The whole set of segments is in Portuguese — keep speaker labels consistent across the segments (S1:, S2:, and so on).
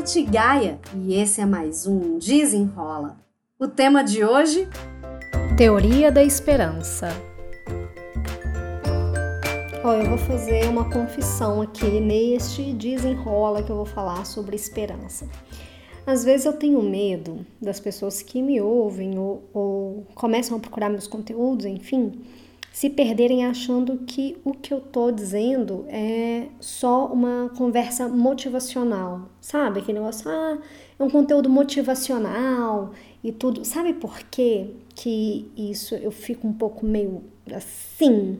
S1: Tati Gaia e esse é mais um Desenrola. O tema de hoje?
S2: Teoria da Esperança.
S3: Ó, eu vou fazer uma confissão aqui neste Desenrola que eu vou falar sobre esperança. Às vezes eu tenho medo das pessoas que me ouvem ou, ou começam a procurar meus conteúdos, enfim, se perderem achando que o que eu tô dizendo é só uma conversa motivacional, sabe? Aquele negócio, ah, é um conteúdo motivacional e tudo. Sabe por quê que isso eu fico um pouco meio assim?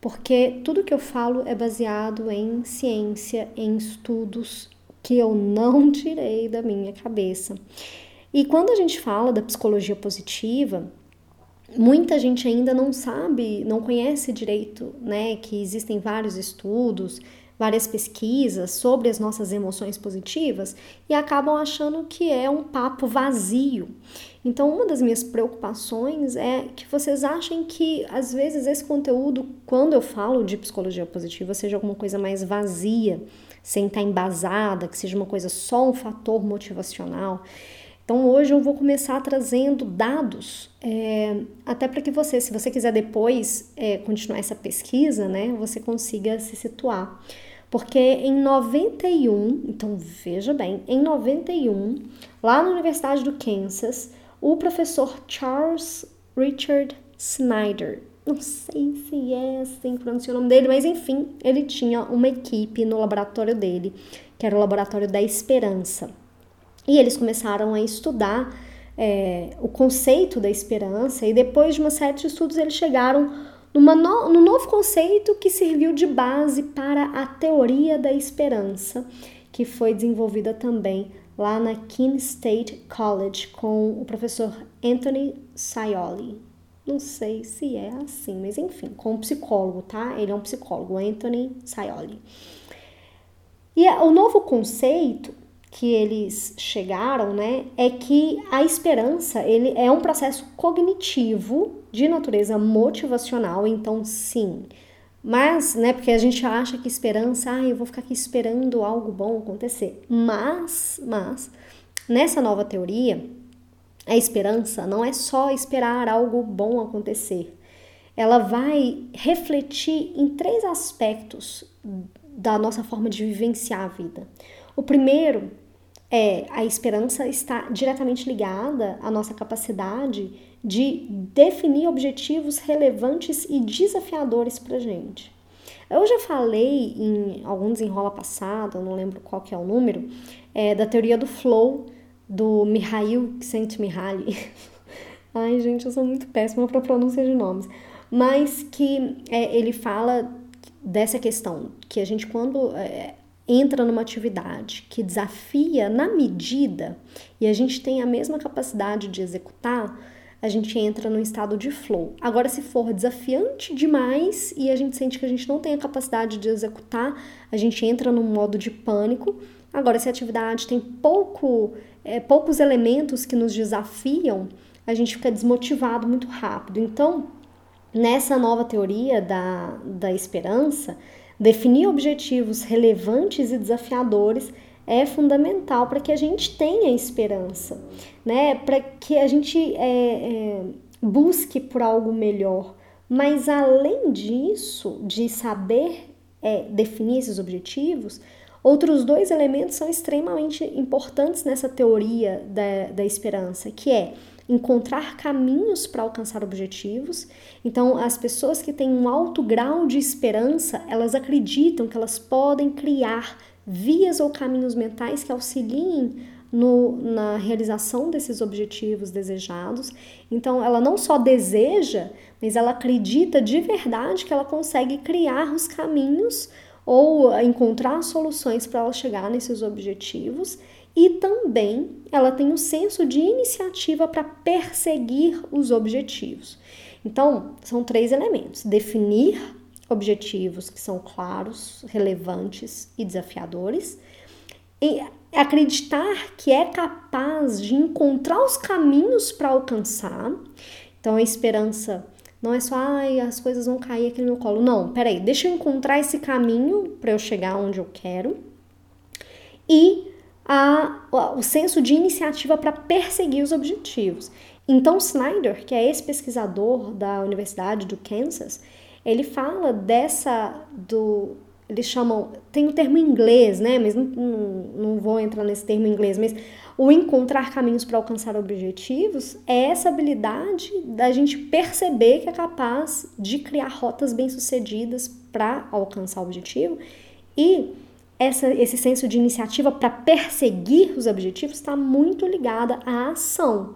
S3: Porque tudo que eu falo é baseado em ciência, em estudos que eu não tirei da minha cabeça. E quando a gente fala da psicologia positiva, muita gente ainda não sabe, não conhece direito, né, que existem vários estudos, várias pesquisas sobre as nossas emoções positivas e acabam achando que é um papo vazio. Então, uma das minhas preocupações é que vocês achem que às vezes esse conteúdo, quando eu falo de psicologia positiva, seja alguma coisa mais vazia, sem estar embasada, que seja uma coisa só um fator motivacional. Então hoje eu vou começar trazendo dados, é, até para que você, se você quiser depois é, continuar essa pesquisa, né, você consiga se situar. Porque em 91, então veja bem, em 91, lá na Universidade do Kansas, o professor Charles Richard Snyder, não sei se é assim que pronuncia o nome dele, mas enfim, ele tinha uma equipe no laboratório dele, que era o Laboratório da Esperança. E eles começaram a estudar é, o conceito da esperança, e depois de uma série de estudos, eles chegaram numa no, novo conceito que serviu de base para a teoria da esperança, que foi desenvolvida também lá na Keene State College com o professor Anthony Scioli. Não sei se é assim, mas enfim, com um psicólogo, tá? Ele é um psicólogo, Anthony Scioli. E o novo conceito que eles chegaram, né, é que a esperança ele é um processo cognitivo de natureza motivacional, então sim. Mas, né, porque a gente acha que esperança, ah, eu vou ficar aqui esperando algo bom acontecer. Mas, mas nessa nova teoria, a esperança não é só esperar algo bom acontecer. Ela vai refletir em três aspectos da nossa forma de vivenciar a vida. O primeiro é a esperança está diretamente ligada à nossa capacidade de definir objetivos relevantes e desafiadores para gente. Eu já falei em algum desenrola passado, não lembro qual que é o número, é, da teoria do flow do Mihail Csikszentmihalyi. Ai, gente, eu sou muito péssima para pronúncia de nomes. Mas que é, ele fala dessa questão, que a gente quando é, entra numa atividade que desafia na medida e a gente tem a mesma capacidade de executar, a gente entra no estado de flow. Agora, se for desafiante demais e a gente sente que a gente não tem a capacidade de executar, a gente entra num modo de pânico. Agora, se a atividade tem pouco, é, poucos elementos que nos desafiam, a gente fica desmotivado muito rápido. Então, nessa nova teoria da, da esperança, Definir objetivos relevantes e desafiadores é fundamental para que a gente tenha esperança, né? Para que a gente é, é, busque por algo melhor. Mas além disso, de saber é, definir esses objetivos, outros dois elementos são extremamente importantes nessa teoria da, da esperança, que é encontrar caminhos para alcançar objetivos. Então, as pessoas que têm um alto grau de esperança, elas acreditam que elas podem criar vias ou caminhos mentais que auxiliem no, na realização desses objetivos desejados. Então, ela não só deseja, mas ela acredita de verdade que ela consegue criar os caminhos ou encontrar soluções para ela chegar nesses objetivos e também ela tem um senso de iniciativa para perseguir os objetivos. Então, são três elementos: definir objetivos que são claros, relevantes e desafiadores, e acreditar que é capaz de encontrar os caminhos para alcançar. Então, a esperança não é só, ai, as coisas vão cair aqui no meu colo. Não, peraí, deixa eu encontrar esse caminho para eu chegar onde eu quero. E a, o senso de iniciativa para perseguir os objetivos. Então, Snyder, que é esse pesquisador da Universidade do Kansas, ele fala dessa do eles chamam tem o um termo em inglês, né? Mas não, não, não vou entrar nesse termo em inglês, mas o encontrar caminhos para alcançar objetivos é essa habilidade da gente perceber que é capaz de criar rotas bem-sucedidas para alcançar o objetivo e essa, esse senso de iniciativa para perseguir os objetivos está muito ligada à ação.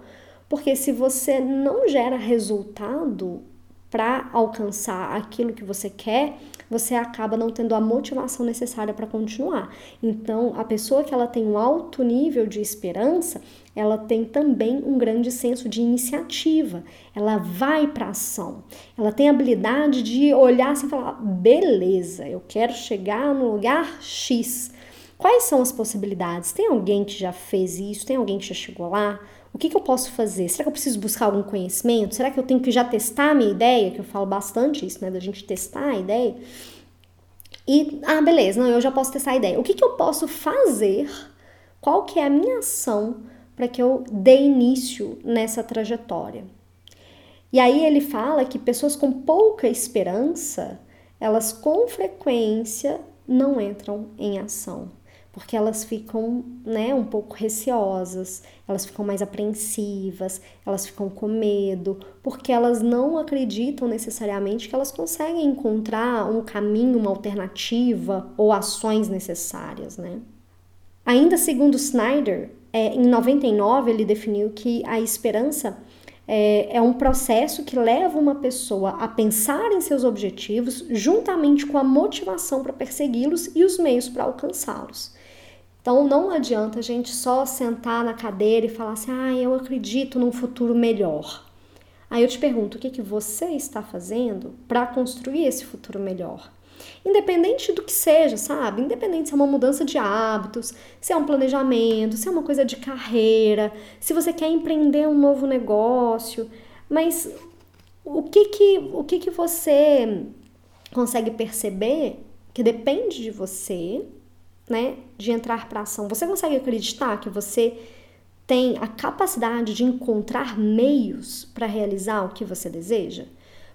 S3: Porque se você não gera resultado para alcançar aquilo que você quer, você acaba não tendo a motivação necessária para continuar. Então, a pessoa que ela tem um alto nível de esperança, ela tem também um grande senso de iniciativa. Ela vai para ação. Ela tem a habilidade de olhar assim e falar: beleza, eu quero chegar no lugar X. Quais são as possibilidades? Tem alguém que já fez isso? Tem alguém que já chegou lá? O que, que, eu posso fazer? Será que eu preciso buscar algum conhecimento? Será que eu tenho que já testar a minha ideia? Que eu falo bastante isso, né? Da gente testar a ideia. E, ah, beleza, não, eu já posso testar a ideia. O que, que eu posso fazer? Qual que é a minha ação para que eu dê início nessa trajetória? E aí ele fala que pessoas com pouca esperança, elas com frequência não entram em ação porque elas ficam, né, um pouco receosas, elas ficam mais apreensivas, elas ficam com medo, porque elas não acreditam necessariamente que elas conseguem encontrar um caminho, uma alternativa ou ações necessárias, né? Ainda segundo Snyder, é, em 99 ele definiu que a esperança é, é um processo que leva uma pessoa a pensar em seus objetivos juntamente com a motivação para persegui-los e os meios para alcançá-los. Então não adianta a gente só sentar na cadeira e falar assim: ah, eu acredito num futuro melhor. Aí eu te pergunto: o que, que você está fazendo para construir esse futuro melhor? Independente do que seja, sabe? Independente se é uma mudança de hábitos, se é um planejamento, se é uma coisa de carreira, se você quer empreender um novo negócio, mas o que que, o que, que você consegue perceber que depende de você né, de entrar para ação. Você consegue acreditar que você tem a capacidade de encontrar meios para realizar o que você deseja?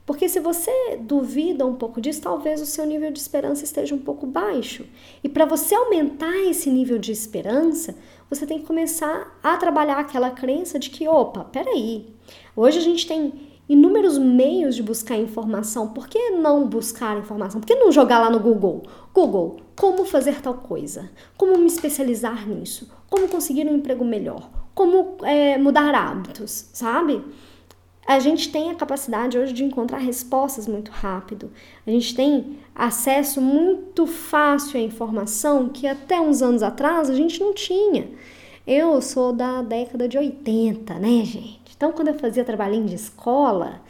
S3: Porque se você duvida um pouco disso, talvez o seu nível de esperança esteja um pouco baixo. E para você aumentar esse nível de esperança, você tem que começar a trabalhar aquela crença de que, opa, peraí, hoje a gente tem inúmeros meios de buscar informação. Por que não buscar informação? Por que não jogar lá no Google? Google, como fazer tal coisa? Como me especializar nisso? Como conseguir um emprego melhor? Como é, mudar hábitos, sabe? A gente tem a capacidade hoje de encontrar respostas muito rápido. A gente tem acesso muito fácil à informação que até uns anos atrás a gente não tinha. Eu sou da década de 80, né, gente? Então, quando eu fazia trabalhinho de escola,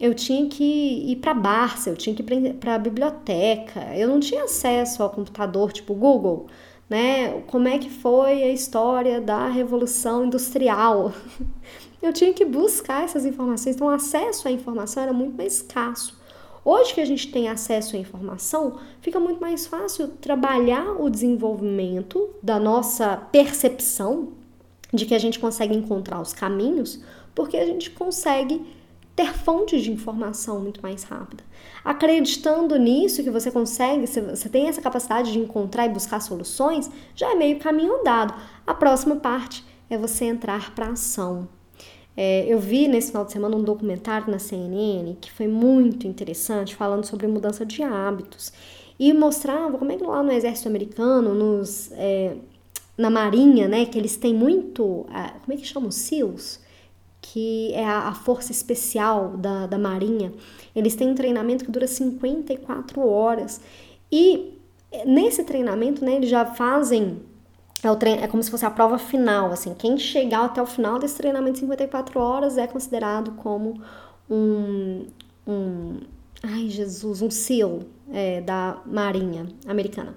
S3: eu tinha que ir para Barça, eu tinha que ir para a biblioteca, eu não tinha acesso ao computador tipo Google, né? Como é que foi a história da Revolução Industrial? Eu tinha que buscar essas informações, então o acesso à informação era muito mais escasso. Hoje que a gente tem acesso à informação, fica muito mais fácil trabalhar o desenvolvimento da nossa percepção de que a gente consegue encontrar os caminhos porque a gente consegue ter fontes de informação muito mais rápida. Acreditando nisso, que você consegue, você tem essa capacidade de encontrar e buscar soluções, já é meio caminho andado. A próxima parte é você entrar para ação. É, eu vi nesse final de semana um documentário na CNN que foi muito interessante, falando sobre mudança de hábitos. E mostrava como é que lá no exército americano, nos, é, na marinha, né, que eles têm muito, como é que chamam? SEALs? que é a, a força especial da, da Marinha. Eles têm um treinamento que dura 54 horas. E nesse treinamento, né, eles já fazem. É, o treino, é como se fosse a prova final, assim. Quem chegar até o final desse treinamento de 54 horas é considerado como um. um ai, Jesus, um SEAL é, da Marinha Americana.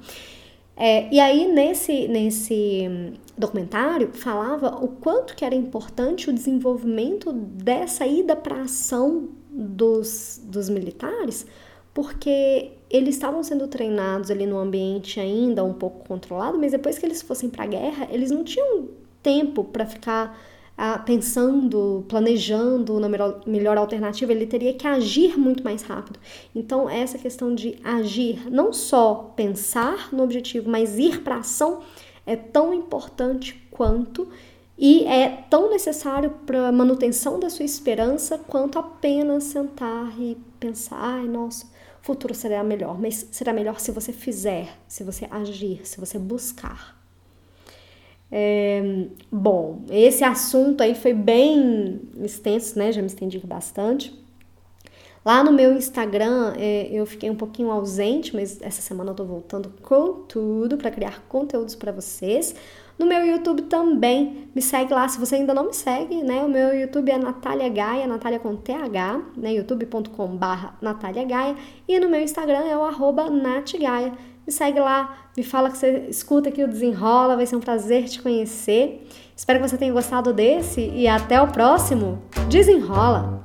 S3: É, e aí, nesse, nesse documentário, falava o quanto que era importante o desenvolvimento dessa ida para ação dos, dos militares, porque eles estavam sendo treinados ali no ambiente ainda um pouco controlado, mas depois que eles fossem para a guerra, eles não tinham tempo para ficar ah, pensando, planejando na melhor, melhor alternativa, ele teria que agir muito mais rápido. Então, essa questão de agir, não só pensar no objetivo, mas ir para ação, é tão importante quanto e é tão necessário para a manutenção da sua esperança quanto apenas sentar e pensar, ai, nossa, futuro será melhor, mas será melhor se você fizer, se você agir, se você buscar. É, bom, esse assunto aí foi bem extenso, né? Já me estendi bastante. Lá no meu Instagram é, eu fiquei um pouquinho ausente, mas essa semana eu tô voltando com tudo para criar conteúdos para vocês. No meu YouTube também, me segue lá, se você ainda não me segue, né? O meu YouTube é Natália Gaia, Natália com TH, né? youtube.com barra Natália Gaia. E no meu Instagram é o arroba natgaia. Me segue lá, me fala que você escuta aqui o Desenrola, vai ser um prazer te conhecer. Espero que você tenha gostado desse e até o próximo. Desenrola!